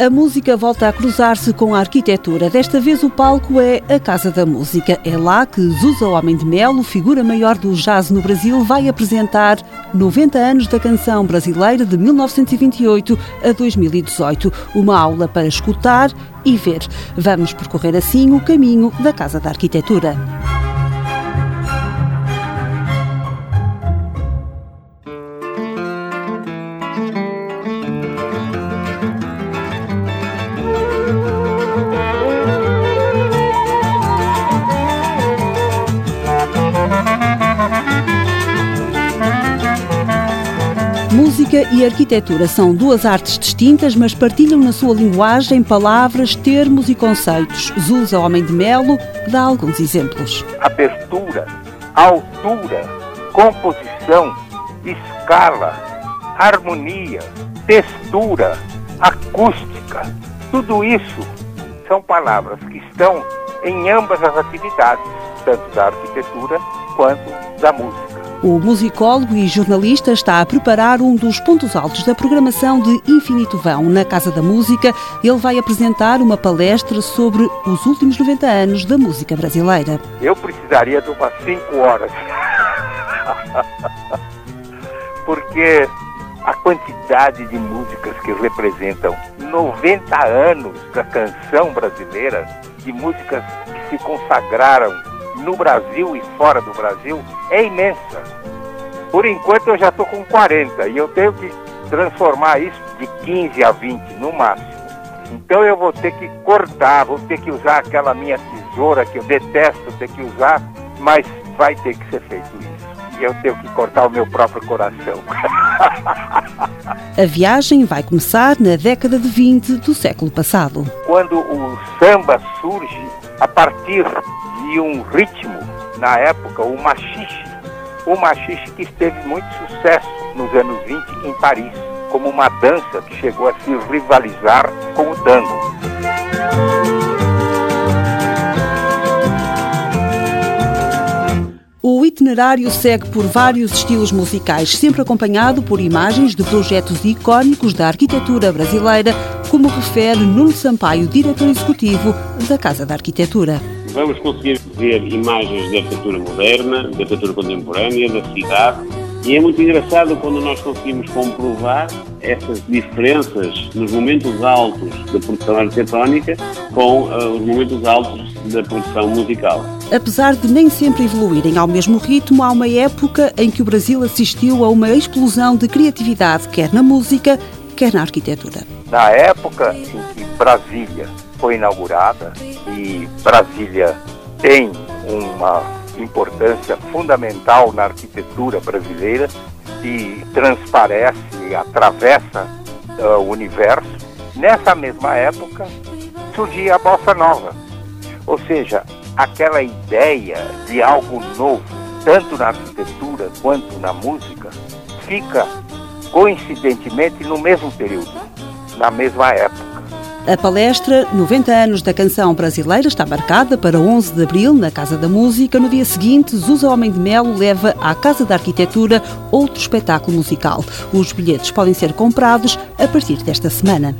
A música volta a cruzar-se com a arquitetura. Desta vez o palco é a Casa da Música. É lá que Zusa Homem de Melo, figura maior do jazz no Brasil, vai apresentar 90 anos da canção brasileira de 1928 a 2018. Uma aula para escutar e ver. Vamos percorrer assim o caminho da Casa da Arquitetura. Música e arquitetura são duas artes distintas, mas partilham na sua linguagem palavras, termos e conceitos. Zusa Homem de Melo dá alguns exemplos. Abertura, altura, composição, escala, harmonia, textura, acústica. Tudo isso são palavras que estão em ambas as atividades, tanto da arquitetura quanto da música. O musicólogo e jornalista está a preparar um dos pontos altos da programação de Infinito Vão. Na Casa da Música, ele vai apresentar uma palestra sobre os últimos 90 anos da música brasileira. Eu precisaria de umas 5 horas. Porque a quantidade de músicas que representam 90 anos da canção brasileira, de músicas que se consagraram no Brasil e fora do Brasil é imensa. Por enquanto eu já estou com 40 e eu tenho que transformar isso de 15 a 20 no máximo. Então eu vou ter que cortar, vou ter que usar aquela minha tesoura que eu detesto ter que usar, mas vai ter que ser feito isso. E eu tenho que cortar o meu próprio coração. A viagem vai começar na década de 20 do século passado. Quando o samba surge a partir e um ritmo, na época, o machixe. O machixe que teve muito sucesso nos anos 20 em Paris, como uma dança que chegou a se rivalizar com o tango. O itinerário segue por vários estilos musicais, sempre acompanhado por imagens de projetos icónicos da arquitetura brasileira, como refere Nuno Sampaio, diretor executivo da Casa da Arquitetura vamos conseguir ver imagens da arquitetura moderna, da arquitetura contemporânea, da cidade. E é muito engraçado quando nós conseguimos comprovar essas diferenças nos momentos altos da produção arquitetónica com uh, os momentos altos da produção musical. Apesar de nem sempre evoluírem ao mesmo ritmo, há uma época em que o Brasil assistiu a uma explosão de criatividade, quer na música, quer na arquitetura. Na época em que Brasília foi inaugurada e Brasília tem uma importância fundamental na arquitetura brasileira e transparece atravessa uh, o universo. Nessa mesma época surgia a bossa nova, ou seja, aquela ideia de algo novo, tanto na arquitetura quanto na música, fica coincidentemente no mesmo período, na mesma época. A palestra 90 anos da canção brasileira está marcada para 11 de abril na Casa da Música. No dia seguinte, Zusa Homem de Melo leva à Casa da Arquitetura outro espetáculo musical. Os bilhetes podem ser comprados a partir desta semana.